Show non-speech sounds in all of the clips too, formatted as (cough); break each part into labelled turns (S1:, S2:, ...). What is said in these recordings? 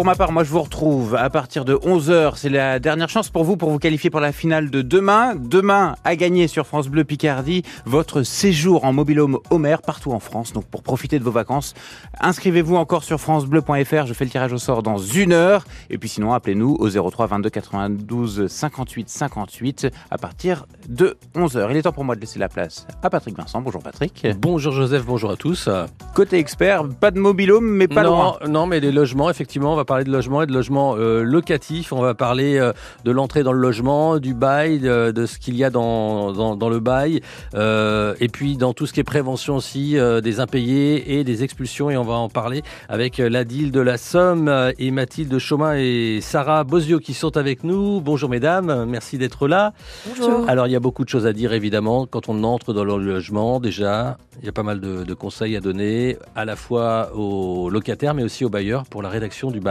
S1: Pour ma part, moi je vous retrouve à partir de 11h. C'est la dernière chance pour vous pour vous qualifier pour la finale de demain. Demain, à gagner sur France Bleu Picardie, votre séjour en mobilhome Homer partout en France. Donc pour profiter de vos vacances, inscrivez-vous encore sur francebleu.fr. Je fais le tirage au sort dans une heure. Et puis sinon, appelez-nous au 03 22 92 58 58 à partir de 11h. Il est temps pour moi de laisser la place à Patrick Vincent. Bonjour Patrick.
S2: Bonjour Joseph, bonjour à tous.
S1: Côté expert, pas de mobilhome, mais pas
S2: non,
S1: loin.
S2: Non, mais des logements, effectivement, on va parler de logement et de logement euh, locatif. On va parler euh, de l'entrée dans le logement, du bail, de, de ce qu'il y a dans, dans, dans le bail, euh, et puis dans tout ce qui est prévention aussi euh, des impayés et des expulsions. Et on va en parler avec euh, Ladile de la Somme euh, et Mathilde Chaumin et Sarah Bozio qui sont avec nous. Bonjour mesdames, merci d'être là.
S3: Bonjour.
S2: Alors il y a beaucoup de choses à dire évidemment quand on entre dans le logement déjà. Il y a pas mal de, de conseils à donner à la fois aux locataires mais aussi aux bailleurs pour la rédaction du bail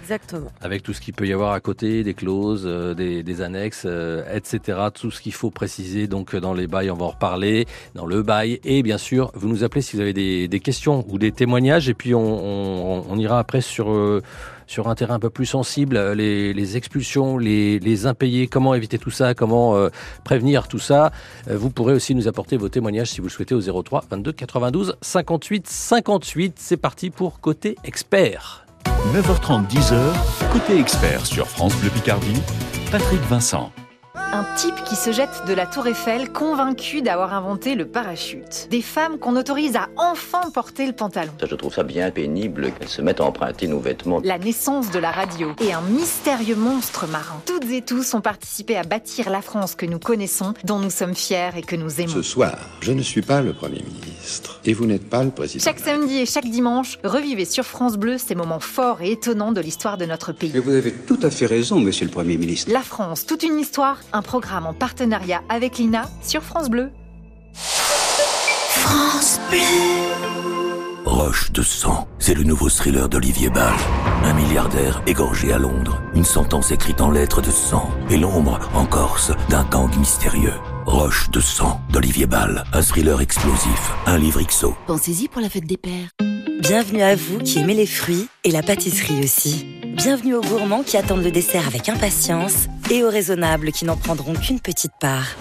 S3: Exactement.
S2: avec tout ce qu'il peut y avoir à côté, des clauses, euh, des, des annexes, euh, etc. Tout ce qu'il faut préciser donc dans les bails, on va en reparler, dans le bail. Et bien sûr, vous nous appelez si vous avez des, des questions ou des témoignages et puis on, on, on ira après sur... euh, sur un terrain un peu plus sensible, euh, les, les expulsions, les, les impayés, comment éviter tout ça, comment euh, prévenir tout ça. Euh, vous pourrez aussi nous apporter vos témoignages si vous le souhaitez au 03 22 92 58 58. C'est parti pour Côté Expert.
S4: 9h30, 10h, côté expert sur France Bleu Picardie, Patrick Vincent.
S5: Un type qui se jette de la tour Eiffel convaincu d'avoir inventé le parachute. Des femmes qu'on autorise à enfin porter le pantalon.
S6: Ça, je trouve ça bien pénible qu'elles se mettent à emprunter nos vêtements.
S5: La naissance de la radio et un mystérieux monstre marin. Toutes et tous ont participé à bâtir la France que nous connaissons, dont nous sommes fiers et que nous aimons.
S7: Ce soir, je ne suis pas le Premier ministre. Et vous n'êtes pas le président.
S5: Chaque samedi et chaque dimanche, revivez sur France Bleu ces moments forts et étonnants de l'histoire de notre pays.
S8: Et vous avez tout à fait raison, monsieur le Premier ministre.
S5: La France, toute une histoire, un programme en partenariat avec l'INA sur France Bleu.
S9: Roche de sang, c'est le nouveau thriller d'Olivier Ball. Un milliardaire égorgé à Londres, une sentence écrite en lettres de sang et l'ombre en Corse d'un gang mystérieux. Roche de sang d'Olivier Ball, un thriller explosif, un livre XO.
S10: Pensez-y pour la fête des pères. Bienvenue à vous qui aimez les fruits et la pâtisserie aussi. Bienvenue aux gourmands qui attendent le dessert avec impatience et aux raisonnables qui n'en prendront qu'une petite part.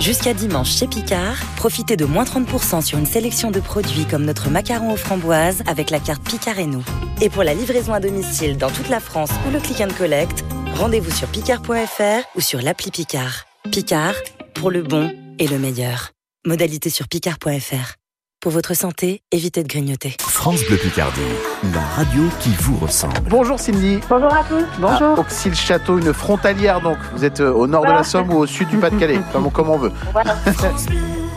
S10: Jusqu'à dimanche chez Picard, profitez de moins 30% sur une sélection de produits comme notre macaron aux framboises avec la carte Picard et nous. Et pour la livraison à domicile dans toute la France ou le click and collect, rendez-vous sur picard.fr ou sur l'appli Picard. Picard, pour le bon et le meilleur. Modalité sur picard.fr. Pour votre santé, évitez de grignoter.
S4: France Bleu Picardie, la radio qui vous ressemble.
S11: Bonjour Cindy.
S12: Bonjour à tous.
S11: Bonjour. Auxil Château, une frontalière donc. Vous êtes euh, au nord de la Somme ou au sud du Pas-de-Calais, (laughs) comme, comme on veut.
S12: Voilà. (laughs)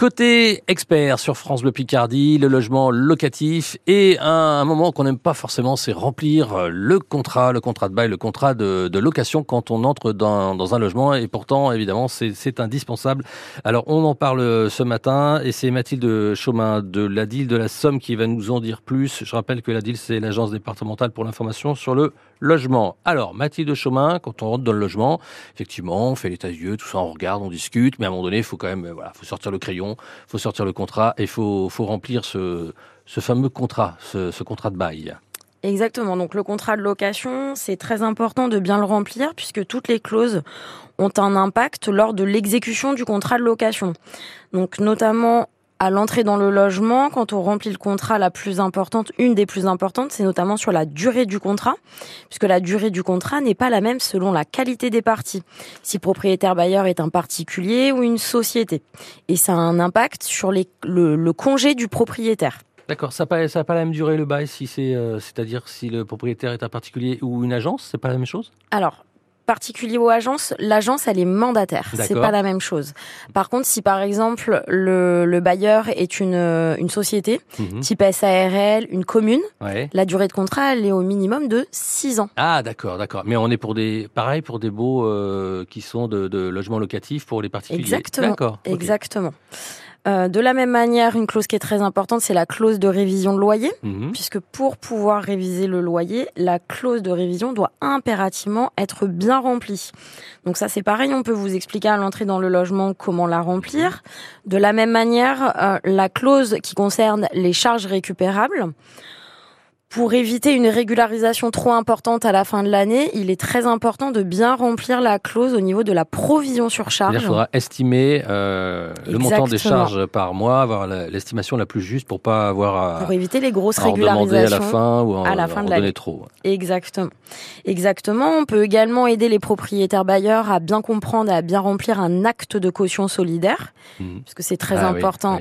S2: Côté expert sur France Bleu Picardie, le logement locatif et un, moment qu'on n'aime pas forcément, c'est remplir euh, le contrat, le contrat de bail, le contrat de, location quand on entre dans, un logement et pourtant évidemment c'est indispensable. Alors on en parle ce matin et c'est Mathilde Chaumin de la DIL de la Somme qui va nous en dire plus. Je rappelle que la DIL c'est l'agence départementale pour l'information sur le logement. Alors Mathilde Chaumin, quand on rentre dans le logement, effectivement on fait l'état des yeux, tout ça on regarde, on discute, mais à un moment donné il faut quand même voilà, faut sortir le crayon faut sortir le contrat et faut, faut remplir ce, fameux contrat, ce contrat de bail.
S3: Exactement. Donc le contrat de location, c'est très important de bien le remplir puisque toutes les clauses ont un impact lors de l'exécution du contrat de location. Donc notamment à l'entrée dans le logement, quand on remplit le contrat, la plus importante, une des plus importantes, c'est notamment sur la durée du contrat, puisque la durée du contrat n'est pas la même selon la qualité des parties. Si propriétaire bailleur est un particulier ou une société. Et ça a un impact sur les, le, le congé du propriétaire.
S2: D'accord, ça n'a pas, ça a pas la même durée le bail, si c'est, euh, c'est-à-dire si le propriétaire est un particulier ou une agence, c'est pas la même chose?
S3: Alors, particulier ou agence, l'agence elle est mandataire, c'est pas la même chose. Par contre, si par exemple le, le bailleur est une, une société,
S2: Mhm.
S3: type SARL, une commune,
S2: Ouais.
S3: la durée de contrat elle est au minimum de 6 ans.
S2: Ah d'accord, d'accord. Mais on est pour des, pareil pour des baux euh, qui sont de, de logements locatifs pour les particuliers.
S3: Exactement.
S2: D'accord.
S3: Exactement. Euh, de la même manière, une clause qui est très importante, c'est la clause de révision de loyer,
S2: Mhm.
S3: puisque pour pouvoir réviser le loyer, la clause de révision doit impérativement être bien remplie. Donc ça, c'est pareil, on peut vous expliquer à l'entrée dans le logement comment la remplir. De la même manière, euh, la clause qui concerne les charges récupérables, Pour éviter une régularisation trop importante à la fin de l'année, il est très important de bien remplir la clause au niveau de la provision sur charge.
S2: Il faudra estimer euh, le montant des charges par mois, avoir l'estimation la plus juste pour pas avoir à,
S3: pour éviter les grosses régularisations
S2: à la fin ou
S3: à la fin de l'année
S2: trop.
S3: Exactement. Exactement. On peut également aider les propriétaires bailleurs à bien comprendre et à bien remplir un acte de caution solidaire, mmh. puisque c'est très ah important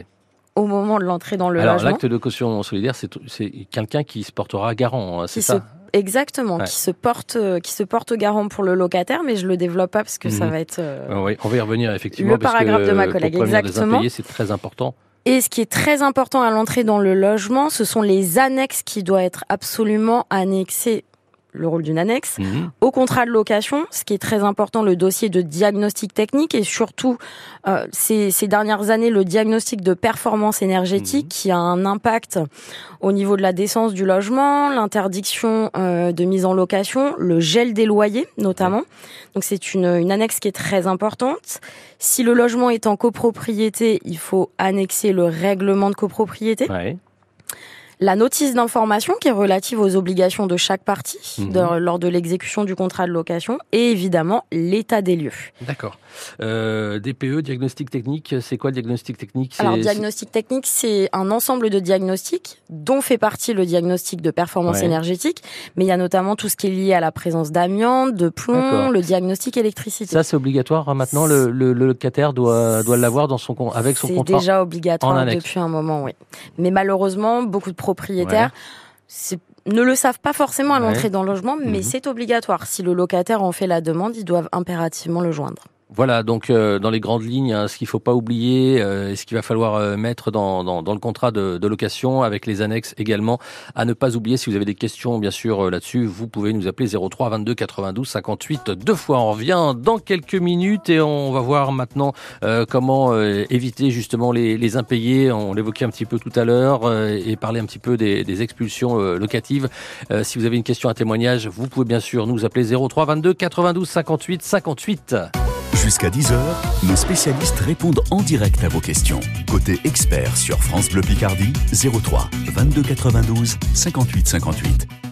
S3: au moment de l'entrée dans le
S2: Alors,
S3: logement.
S2: l'acte de caution solidaire, c'est quelqu'un qui se portera garant, hein, c'est ça
S3: Exactement, qui se porte, euh, qui se porte garant pour le locataire, mais je le développe pas parce que ça mhm. va être.
S2: Euh, oui, on va y revenir effectivement.
S3: Le paragraphe de ma collègue, exactement.
S2: C'est très important.
S3: Et ce qui est très important à l'entrée dans le logement, ce sont les annexes qui doivent être absolument annexées le rôle d'une annexe, mhm. au contrat de location, ce qui est très important, le dossier de diagnostic technique et surtout euh, ces, ces, dernières années le diagnostic de performance énergétique mhm. qui a un impact au niveau de la décence du logement, l'interdiction euh, de mise en location, le gel des loyers notamment. Donc c'est une, une annexe qui est très importante. Si le logement est en copropriété, il faut annexer le règlement de copropriété la notice d'information qui est relative aux obligations de chaque partie mhm. lors de l'exécution du contrat de location et évidemment l'état des lieux.
S2: D'accord. Euh, DPE, diagnostic technique, c'est quoi le diagnostic technique?
S3: Alors diagnostic technique, c'est un ensemble de diagnostics dont fait partie le diagnostic de performance énergétique, mais il y a notamment tout ce qui est lié à la présence d'amiante, de plomb, le diagnostic électricité.
S2: Ça c'est obligatoire hein, maintenant, le, le, locataire doit doit l'avoir dans son avec son contrat.
S3: C'est déjà obligatoire depuis un moment, oui. Mais malheureusement, beaucoup de propriétaires ne le savent pas forcément à l'entrée dans le logement, mais mhm. c'est obligatoire. Si le locataire en fait la demande, ils doivent impérativement le joindre.
S2: Voilà, donc euh, dans les grandes lignes, hein, ce qu'il faut pas oublier, euh, ce qu'il va falloir euh, mettre dans, le contrat de, location, avec les annexes également, à ne pas oublier. Si vous avez des questions, bien sûr, là-dessus, vous pouvez nous appeler 03 22 92 58 deux fois. On revient dans quelques minutes et on va voir maintenant comment éviter justement les, impayés. On l'évoquait un petit peu tout à l'heure et parler un petit peu des, des expulsions locatives. si vous avez une question, un témoignage, vous pouvez bien sûr nous appeler 03 22 92 58 58.
S4: Jusqu'à 10h, nos spécialistes répondent en direct à vos questions. Côté expert sur France Bleu Picardie, 03 22 92 58 58.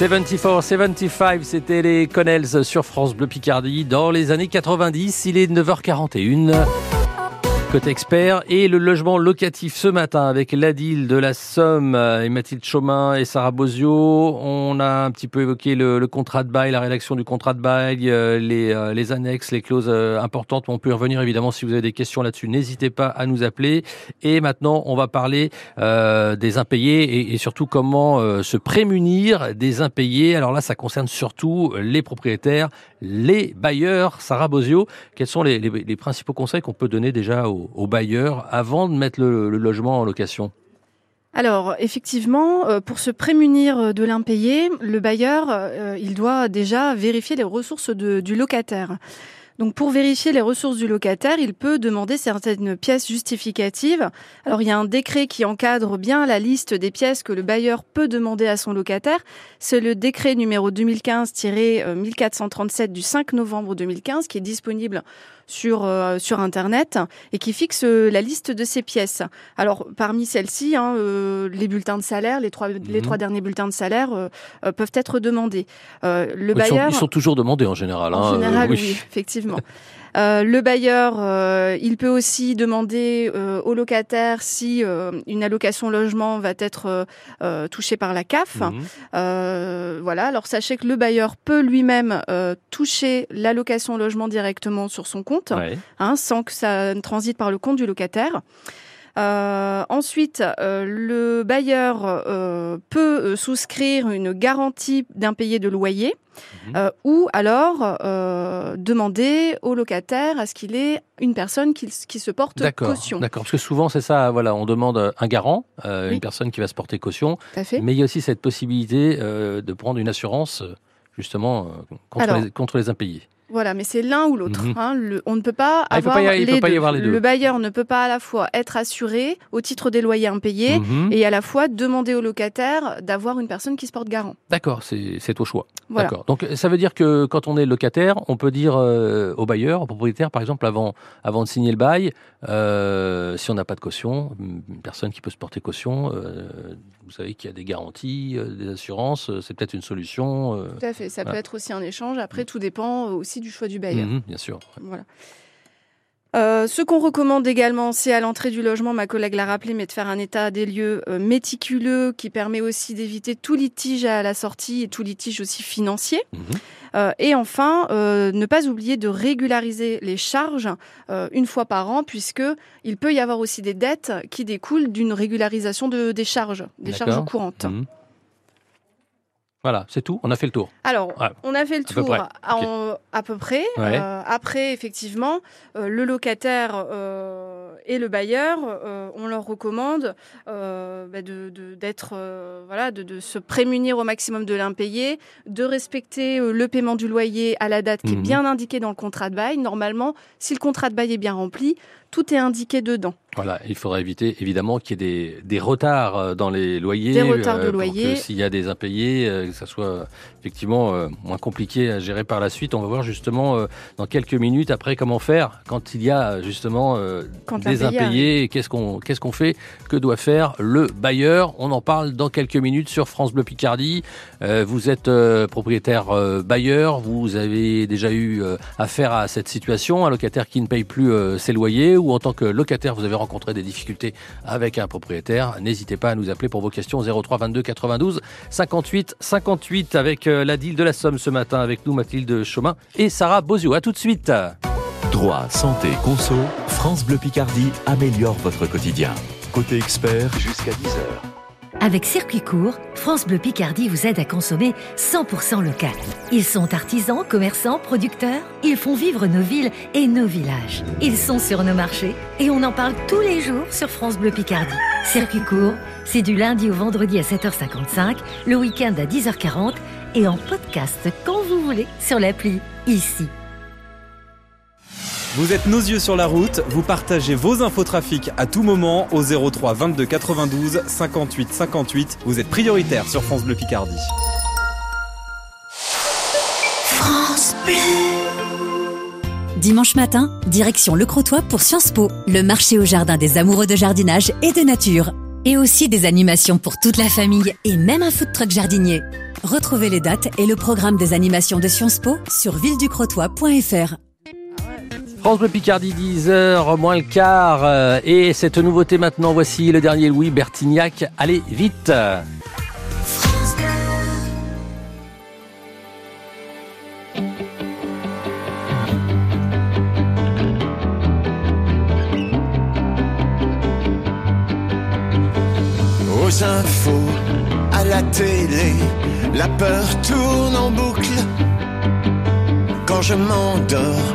S2: 74, 75, c'était les Connells sur France Bleu Picardie dans les années 90. Il est 9h41. Côté expert et le logement locatif ce matin avec l'Adil de la Somme et Mathilde Chaumin et Sarah Bozio. On a un petit peu évoqué le, contrat de bail, la rédaction du contrat de bail, euh, les, euh, les annexes, les clauses euh, importantes. On peut y revenir évidemment si vous avez des questions là-dessus. N'hésitez pas à nous appeler. Et maintenant, on va parler des impayés et, et surtout comment se prémunir des impayés. Alors là, ça concerne surtout les propriétaires, les bailleurs. Sarah Bozio, quels sont les, principaux conseils qu'on peut donner déjà aux aux, bailleurs avant de mettre le, logement en location?
S12: Alors, effectivement, euh, pour se prémunir euh, de l'impayé, le bailleur, euh, il doit déjà vérifier les ressources du locataire. Donc pour vérifier les ressources du locataire, il peut demander certaines pièces justificatives. Alors il y a un décret qui encadre bien la liste des pièces que le bailleur peut demander à son locataire. C'est le décret numéro 2015-1437 du 5 novembre 2015 qui est disponible sur euh, sur internet et qui fixe euh, la liste de ces pièces. Alors parmi celles-ci, hein, euh, les bulletins de salaire, les trois les mhm. trois derniers bulletins de salaire peuvent être demandés.
S2: le bailleur, ils sont, toujours demandés en général.
S12: En hein, général, oui, effectivement. (laughs) Euh, le bailleur, euh, il peut aussi demander euh, au locataire si une allocation logement va être touchée par la CAF. Mhm. voilà. Alors sachez que le bailleur peut lui-même toucher l'allocation logement directement sur son compte, hein, sans que ça ne transite par le compte du locataire. Euh, ensuite, euh, le bailleur euh, peut souscrire une garantie d'impayé de loyer mhm. ou alors demander au locataire à ce qu'il ait une personne qui, se porte caution.
S2: D'accord, parce que souvent c'est ça, voilà, on demande un garant, une personne qui va se porter caution, mais il y a aussi cette possibilité de prendre une assurance justement contre les impayés.
S12: Voilà, mais c'est l'un ou l'autre. Mhm. Hein. on ne peut pas avoir, les, deux. Le bailleur ne peut pas à la fois être assuré au titre des loyers impayés mhm. et à la fois demander au locataire d'avoir une personne qui se porte garant.
S2: D'accord, c'est au choix. D'accord. Donc ça veut dire que quand on est locataire, on peut dire euh, au bailleur, au propriétaire, par exemple, avant, avant de signer le bail, euh, si on n'a pas de caution, une personne qui peut se porter caution, euh, vous savez qu'il y a des garanties, des assurances, c'est peut-être une solution.
S12: Tout à fait. Ça peut être aussi un échange. Après, tout dépend aussi du choix du bailleur.
S2: Mhm, bien sûr.
S12: Voilà. Euh, ce qu'on recommande également, c'est à l'entrée du logement, ma collègue l'a rappelé, mais de faire un état des lieux euh, méticuleux qui permet aussi d'éviter tout litige à la sortie et tout litige aussi financier. Mhm. Euh, et enfin, ne pas oublier de régulariser les charges une fois par an, puisque il peut y avoir aussi des dettes qui découlent d'une régularisation de, des charges, des charges courantes. Mhm.
S2: Voilà, c'est tout. On a fait le tour.
S12: Alors, on a fait le tour à peu près. Euh, après, effectivement, euh, le locataire euh, et le bailleur, on leur recommande bah, de, d'être, voilà, de, se prémunir au maximum de l'impayé, de respecter le paiement du loyer à la date qui est mhm. bien indiquée dans le contrat de bail. Normalement, si le contrat de bail est bien rempli, tout est indiqué dedans.
S2: Voilà, il faudra éviter évidemment qu'il y ait des, des, retards euh, dans les loyers.
S12: Des retards de loyer.
S2: S'il y a des impayés, euh, que ça soit effectivement euh, moins compliqué à gérer par la suite. On va voir justement dans quelques minutes après comment faire quand il y a justement des impayés. Qu'est-ce qu'on qu'est-ce qu'on fait? Que doit faire le bailleur? On en parle dans quelques minutes sur France Bleu Picardie. vous êtes propriétaire bailleur, vous avez déjà eu affaire à cette situation, un locataire qui ne paye plus ses loyers, ou en tant que locataire vous avez rencontrer des difficultés avec un propriétaire, n'hésitez pas à nous appeler pour vos questions 03 22 92 58 58 avec euh, la deal de la Somme ce matin avec nous Mathilde Chaumin et Sarah Bozio. À tout de suite.
S4: Droit, santé, conso, France Bleu Picardie améliore votre quotidien. Côté expert, jusqu'à 10h.
S13: Avec Circuit Court, France Bleu Picardie vous aide à consommer 100% local. Ils sont artisans, commerçants, producteurs. Ils font vivre nos villes et nos villages. Ils sont sur nos marchés et on en parle tous les jours sur France Bleu Picardie. Circuit Court, c'est du lundi au vendredi à 7h55, le week-end à 10h40 et en podcast quand vous voulez sur l'appli ici.
S14: Vous êtes nos yeux sur la route, vous partagez vos infos trafic à tout moment au 03 22 92 58 58. Vous êtes prioritaire sur France Bleu Picardie.
S15: France Bleu. Dimanche matin, direction Le Crotoy pour Sciences Po, le marché au jardin des amoureux de jardinage et de nature. Et aussi des animations pour toute la famille et même un food truck jardinier. Retrouvez les dates et le programme des animations de Sciences Po sur villeducrotoy.fr.
S2: France Bleu Picardie, 10h moins le quart. Euh, et cette nouveauté maintenant, voici le dernier Louis Bertignac. Allez, vite
S16: Aux infos, à la télé, la peur tourne en boucle. Quand je m'endors,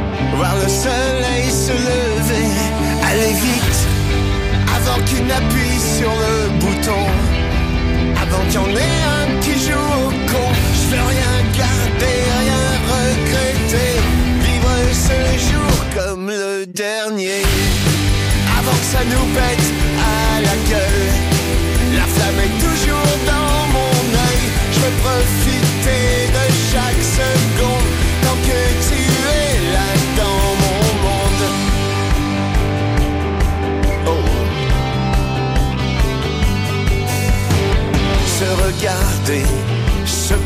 S16: voir le soleil se lever. Allez vite, avant qu'il n'appuie sur le bouton, avant qu'il y en ait un qui joue au con. Je veux rien garder, rien regretter, vivre ce jour comme le dernier, avant que ça nous pète à la gueule.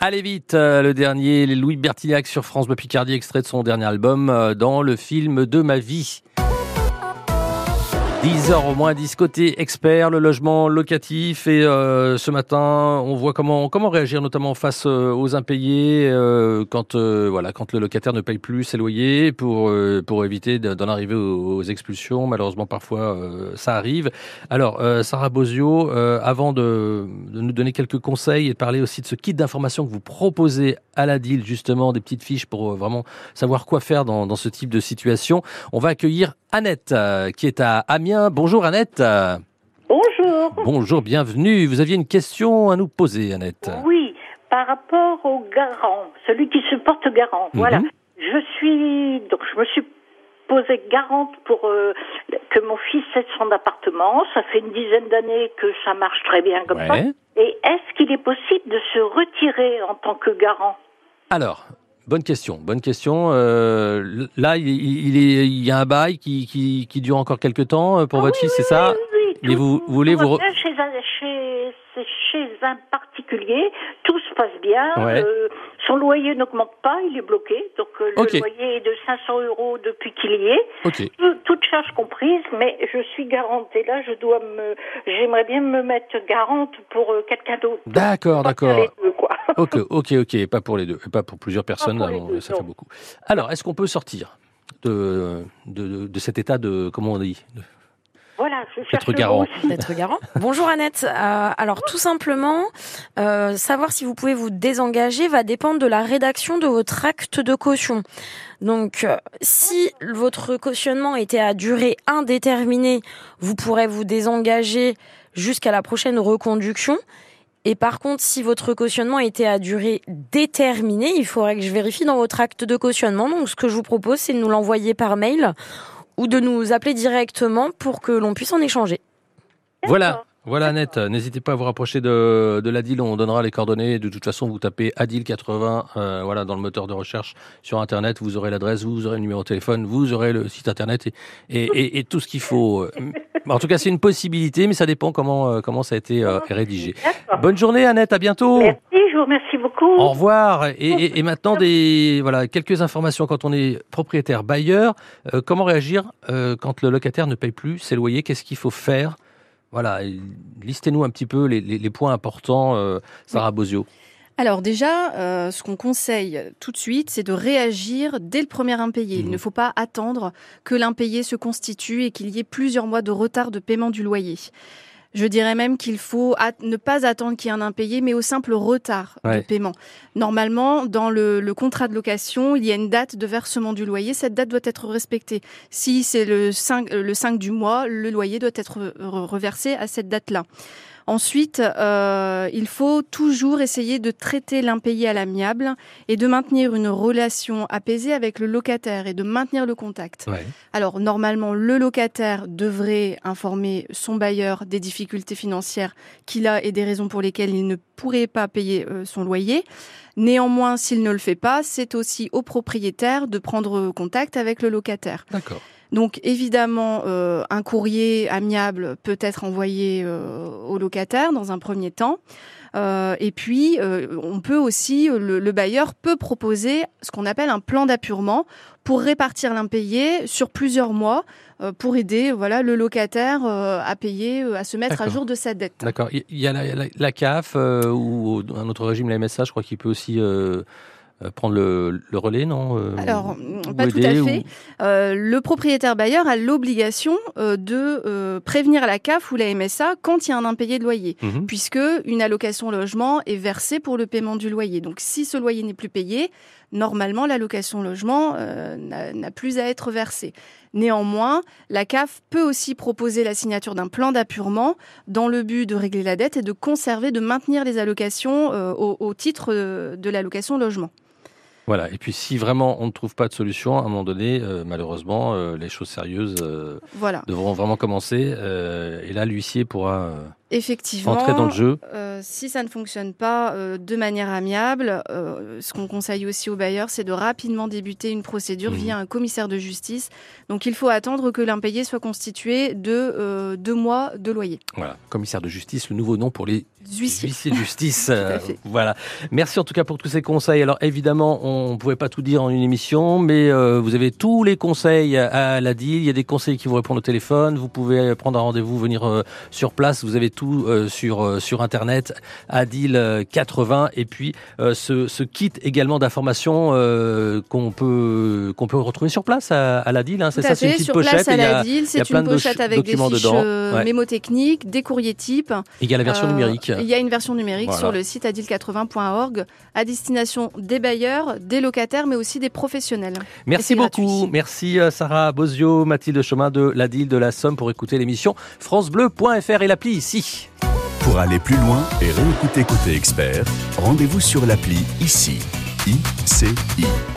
S2: Allez vite, euh, le dernier, Louis Bertignac sur France Bleu Picardie, extrait de son dernier album euh, dans le film de ma vie. 10 heures au moins, 10 côté expert, le logement locatif. Et euh, ce matin, on voit comment, comment réagir notamment face euh, aux impayés euh, quand, voilà, quand le locataire ne paye plus ses loyers pour, pour éviter de- d'en arriver aux, expulsions. Malheureusement, parfois, ça arrive. Alors, Sarah Bozio, avant de, nous donner quelques conseils et de parler aussi de ce kit d'information que vous proposez à la DIL, justement, des petites fiches pour vraiment savoir quoi faire dans, ce type de situation, on va accueillir Annette, qui est à Amiens. Bonjour Annette.
S17: Bonjour.
S2: Bonjour, bienvenue. Vous aviez une question à nous poser, Annette.
S17: Oui, par rapport au garant, celui qui se porte garant.
S2: Mhm.
S17: Voilà. Je suis donc je me suis posée garante pour euh, que mon fils cède son appartement. Ça fait une dizaine d'années que ça marche très bien comme ça. Et est-ce qu'il est possible de se retirer en tant que garant?
S2: Alors, bonne question. Bonne question. Euh, là, il, il est, il y a un bail qui, qui, qui dure encore quelques temps euh, pour votre fils, c'est ça Mais vous, vous voulez vous... re-
S17: chez un, chez, c'est chez un particulier, tout se passe bien.
S2: Ouais.
S17: euh, son loyer n'augmente pas, il est bloqué. Donc euh, le loyer est de 500 euros depuis qu'il y est.
S2: Ok.
S17: Tout- Toutes charges comprises, mais je suis garante. Et là, je dois me, j'aimerais bien me mettre garante pour quelqu'un d'autre.
S2: D'accord, d'accord. Ok, ok, ok. Pas pour les deux, pas pour plusieurs personnes.
S17: pour deux,
S2: ça fait beaucoup. Alors, est-ce qu'on peut sortir de, de, cet état de, comment on dit, de-
S17: Voilà,
S2: D'être garant.
S3: D'être garant. Bonjour Annette. Euh, alors tout simplement, euh, savoir si vous pouvez vous désengager va dépendre de la rédaction de votre acte de caution. Donc euh, si votre cautionnement était à durée indéterminée, vous pourrez vous désengager jusqu'à la prochaine reconduction. Et par contre, si votre cautionnement était à durée déterminée, il faudrait que je vérifie dans votre acte de cautionnement. Donc ce que je vous propose, c'est de nous l'envoyer par mail ou de nous appeler directement pour que l'on puisse en échanger.
S2: Voilà. Voilà, Annette, n'hésitez pas à vous rapprocher de, de l'ADIL, on donnera les coordonnées. De toute façon, vous tapez ADIL80 euh, voilà, dans le moteur de recherche sur Internet, vous aurez l'adresse, vous aurez le numéro de téléphone, vous aurez le site Internet et, et, et- et tout ce qu'il faut. euh. En tout cas, c'est une possibilité, mais ça dépend comment, euh, comment ça a été euh, rédigé. Bonne journée, Annette, à bientôt.
S17: Merci, je vous remercie beaucoup.
S2: Au revoir. Et, maintenant, des, voilà, quelques informations quand on est propriétaire bailleur. Comment réagir quand le locataire ne paye plus ses loyers? Qu'est-ce qu'il faut faire Voilà, listez-nous un petit peu les, les- les points importants, euh, Sarah Bozio.
S12: Alors déjà, euh, ce qu'on conseille tout de suite, c'est de réagir dès le premier impayé. Il ne faut pas attendre que l'impayé se constitue et qu'il y ait plusieurs mois de retard de paiement du loyer. Je dirais même qu'il faut ne pas attendre qu'il y ait un impayé, mais au simple retard
S18: Ouais.
S12: de paiement. Normalement, dans le, le contrat de location, il y a une date de versement du loyer. Cette date doit être respectée. Si c'est le 5, euh, le 5 du mois, le loyer doit être re- reversé à cette date-là. Ensuite, euh, il faut toujours essayer de traiter l'impayé à l'amiable et de maintenir une relation apaisée avec le locataire et de maintenir le contact. Alors normalement, le locataire devrait informer son bailleur des difficultés financières qu'il a et des raisons pour lesquelles il ne pourrait pas payer euh, son loyer. Néanmoins, s'il ne le fait pas, c'est aussi au propriétaire de prendre contact avec le locataire.
S2: D'accord.
S12: Donc évidemment, euh, un courrier amiable peut être envoyé euh, au locataire dans un premier temps. Euh, et puis, on peut aussi, le, le bailleur peut proposer ce qu'on appelle un plan d'appurement pour répartir l'impayé sur plusieurs mois pour aider voilà, le locataire à payer, à se mettre à jour de sa dette.
S2: D'accord. Il y a la, la- la CAF euh, ou un autre régime, la MSA, je crois qu'il peut aussi euh, prendre le, le relais, non Euh,
S12: Alors,
S2: ou
S12: pas tout à fait.
S2: ou-
S12: Euh, le propriétaire bailleur a l'obligation euh, de euh, prévenir la CAF ou la MSA quand il y a un impayé de loyer,
S2: Mhm.
S12: puisque une allocation logement est versée pour le paiement du loyer. Donc, si ce loyer n'est plus payé, normalement, l'allocation logement euh, n'a plus à être versée. Néanmoins, la CAF peut aussi proposer la signature d'un plan d'appurement dans le but de régler la dette et de conserver, de maintenir les allocations euh, au, au titre euh, de l'allocation logement.
S2: Voilà. Et puis, si vraiment on ne trouve pas de solution, à un moment donné, euh, malheureusement, euh, les choses sérieuses
S12: Voilà.
S2: devront vraiment commencer. et là, l'huissier pourra
S12: Effectivement.
S2: Entrer dans le jeu.
S12: Euh, si ça ne fonctionne pas euh, de manière amiable, euh, ce qu'on conseille aussi aux bailleurs, c'est de rapidement débuter une procédure
S2: Mmh.
S12: via un commissaire de justice. Donc il faut attendre que l'impayé soit constitué de deux mois de loyer.
S2: Voilà, commissaire de justice, le nouveau nom pour les
S12: Huissier.
S2: de justice. (laughs) voilà. Merci en tout cas pour tous ces conseils. Alors évidemment, on ne pouvait pas tout dire en une émission, mais vous avez tous les conseils à la DIL. Il y a des conseils qui vous répondent au téléphone. Vous pouvez prendre un rendez-vous, venir sur place. Vous avez tout euh, sur euh, sur internet. Adil euh, 80 et puis euh, ce, ce kit également d'informations euh, qu'on peut qu'on peut retrouver sur place à, à la DIL. Hein, c'est ça, c'est une petite
S12: sur
S2: pochette.
S12: place à c'est une pochette
S2: ch-
S12: avec des fiches euh,
S2: Ouais.
S12: mémotechniques, des courriers types.
S2: Il y a la version
S12: Euh,
S2: numérique.
S12: Il y a une version numérique
S2: Voilà.
S12: sur le site adil80.org à destination des bailleurs, des locataires, mais aussi des professionnels.
S2: Merci
S12: gratuit.
S2: beaucoup. Merci euh, Sarah Bozio, Mathilde Chemin de la DIL de la Somme pour écouter l'émission francebleu.fr et l'appli ici.
S4: Pour aller plus loin et réécouter Côté Expert, rendez-vous sur l'appli ICI. ICI.